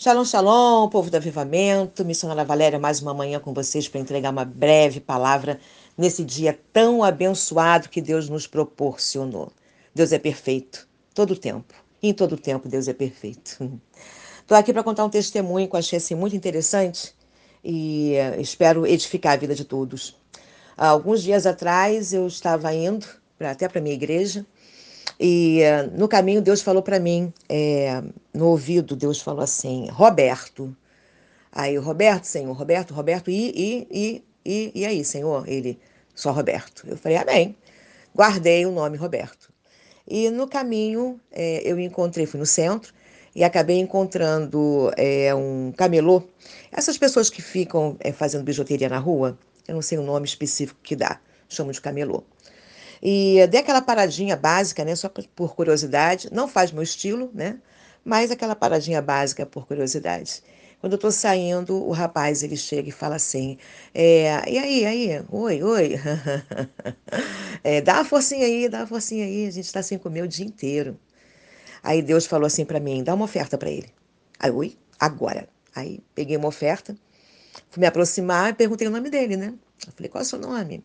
Shalom, shalom, povo do avivamento. Missionária Valéria, mais uma manhã com vocês para entregar uma breve palavra nesse dia tão abençoado que Deus nos proporcionou. Deus é perfeito, todo o tempo. Em todo o tempo, Deus é perfeito. Estou aqui para contar um testemunho que eu achei assim, muito interessante e uh, espero edificar a vida de todos. Alguns dias atrás, eu estava indo pra, até para minha igreja e uh, no caminho Deus falou para mim, é, no ouvido Deus falou assim, Roberto. Aí, Roberto, Senhor, Roberto, Roberto, e, e, e, e, e aí, Senhor? Ele, só Roberto. Eu falei, amém. Guardei o nome Roberto. E no caminho é, eu encontrei, fui no centro, e acabei encontrando é, um camelô. Essas pessoas que ficam é, fazendo bijuteria na rua, eu não sei o nome específico que dá, chamam de camelô. E dei aquela paradinha básica, né, só por curiosidade, não faz meu estilo, né, mas aquela paradinha básica por curiosidade. Quando eu estou saindo, o rapaz ele chega e fala assim: é, e aí, aí, oi, oi, é, dá uma forcinha aí, dá uma forcinha aí, a gente está sem comer o dia inteiro. Aí Deus falou assim para mim: dá uma oferta para ele. Aí, oi, agora. Aí peguei uma oferta, fui me aproximar e perguntei o nome dele, né? Eu falei: qual é o seu nome?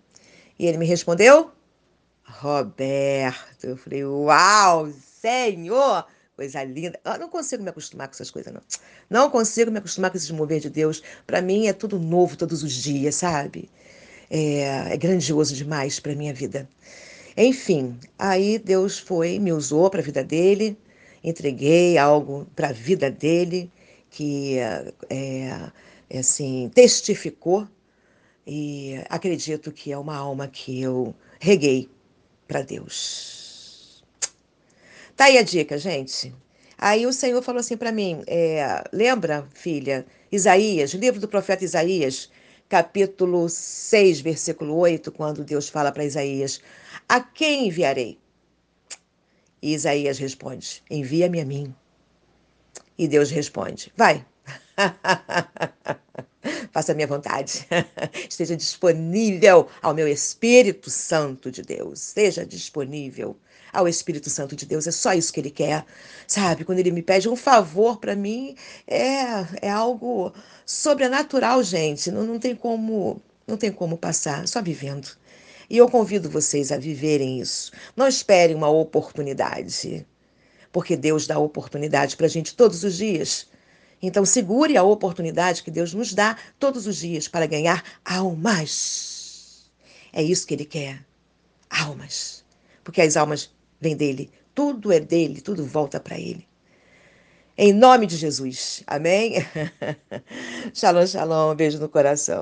E ele me respondeu: Roberto. Eu falei, uau, Senhor! Coisa linda. Eu não consigo me acostumar com essas coisas, não. Não consigo me acostumar com esses mover de Deus. Para mim é tudo novo todos os dias, sabe? É, é grandioso demais para minha vida. Enfim, aí Deus foi, me usou para a vida dele, entreguei algo para a vida dele que é, é, assim testificou e acredito que é uma alma que eu reguei para Deus. Tá aí a dica, gente. Aí o Senhor falou assim para mim: é, lembra, filha, Isaías, livro do profeta Isaías, capítulo 6, versículo 8, quando Deus fala para Isaías: A quem enviarei? E Isaías responde: Envia-me a mim. E Deus responde: Vai. faça a minha vontade. Esteja disponível ao meu Espírito Santo de Deus. Esteja disponível ao Espírito Santo de Deus. É só isso que ele quer. Sabe, quando ele me pede um favor para mim, é, é algo sobrenatural, gente. Não, não tem como, não tem como passar, só vivendo. E eu convido vocês a viverem isso. Não esperem uma oportunidade, porque Deus dá oportunidade para a gente todos os dias. Então, segure a oportunidade que Deus nos dá todos os dias para ganhar almas. É isso que Ele quer: almas. Porque as almas vêm dele, tudo é dele, tudo volta para Ele. Em nome de Jesus. Amém? shalom, shalom. Um beijo no coração.